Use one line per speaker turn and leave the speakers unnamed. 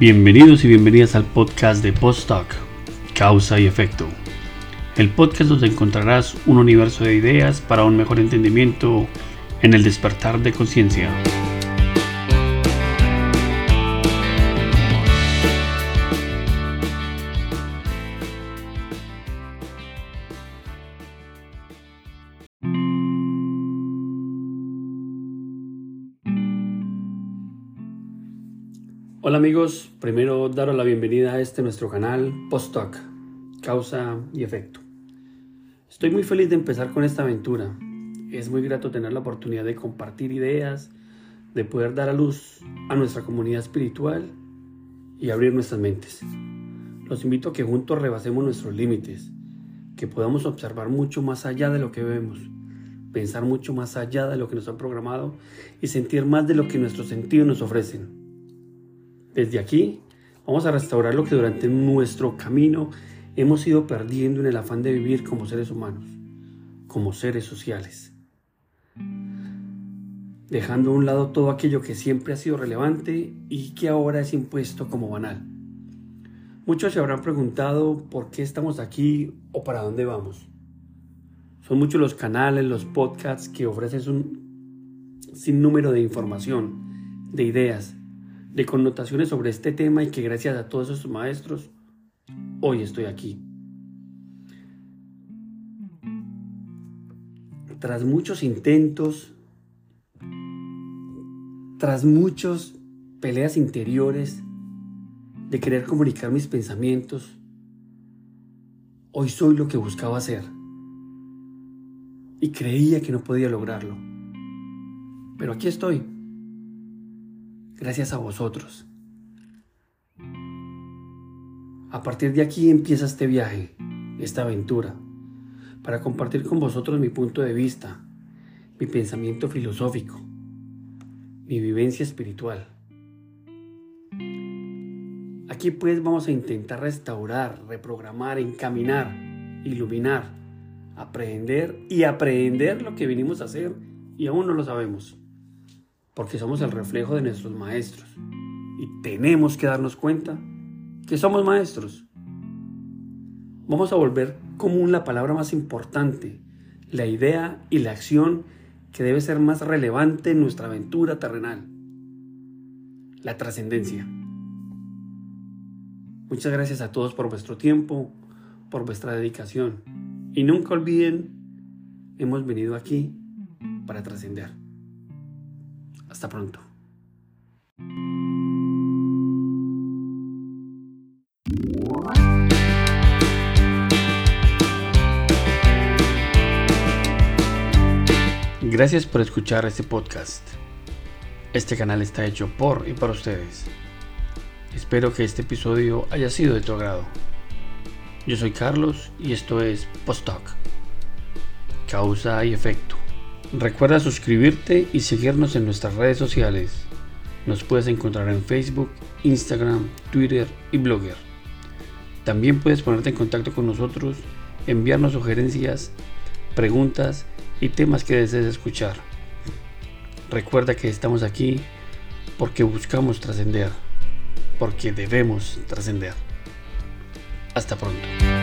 Bienvenidos y bienvenidas al podcast de Postdoc, Causa y Efecto. El podcast donde encontrarás un universo de ideas para un mejor entendimiento en el despertar de conciencia. Hola amigos, primero daros la bienvenida a este nuestro canal Postdoc, Causa y Efecto. Estoy muy feliz de empezar con esta aventura. Es muy grato tener la oportunidad de compartir ideas, de poder dar a luz a nuestra comunidad espiritual y abrir nuestras mentes. Los invito a que juntos rebasemos nuestros límites, que podamos observar mucho más allá de lo que vemos, pensar mucho más allá de lo que nos han programado y sentir más de lo que nuestros sentidos nos ofrecen desde aquí vamos a restaurar lo que durante nuestro camino hemos ido perdiendo en el afán de vivir como seres humanos, como seres sociales. Dejando a un lado todo aquello que siempre ha sido relevante y que ahora es impuesto como banal. Muchos se habrán preguntado por qué estamos aquí o para dónde vamos. Son muchos los canales, los podcasts que ofrecen un sinnúmero de información, de ideas, de connotaciones sobre este tema y que gracias a todos esos maestros, hoy estoy aquí. Tras muchos intentos, tras muchas peleas interiores de querer comunicar mis pensamientos, hoy soy lo que buscaba hacer. Y creía que no podía lograrlo. Pero aquí estoy gracias a vosotros. A partir de aquí empieza este viaje, esta aventura, para compartir con vosotros mi punto de vista, mi pensamiento filosófico, mi vivencia espiritual. Aquí pues vamos a intentar restaurar, reprogramar, encaminar, iluminar, aprender y aprender lo que vinimos a hacer y aún no lo sabemos porque somos el reflejo de nuestros maestros. Y tenemos que darnos cuenta que somos maestros. Vamos a volver común la palabra más importante, la idea y la acción que debe ser más relevante en nuestra aventura terrenal, la trascendencia. Muchas gracias a todos por vuestro tiempo, por vuestra dedicación. Y nunca olviden, hemos venido aquí para trascender. Hasta pronto. Gracias por escuchar este podcast. Este canal está hecho por y para ustedes. Espero que este episodio haya sido de tu agrado. Yo soy Carlos y esto es Postdoc. Causa y efecto. Recuerda suscribirte y seguirnos en nuestras redes sociales. Nos puedes encontrar en Facebook, Instagram, Twitter y Blogger. También puedes ponerte en contacto con nosotros, enviarnos sugerencias, preguntas y temas que desees escuchar. Recuerda que estamos aquí porque buscamos trascender, porque debemos trascender. Hasta pronto.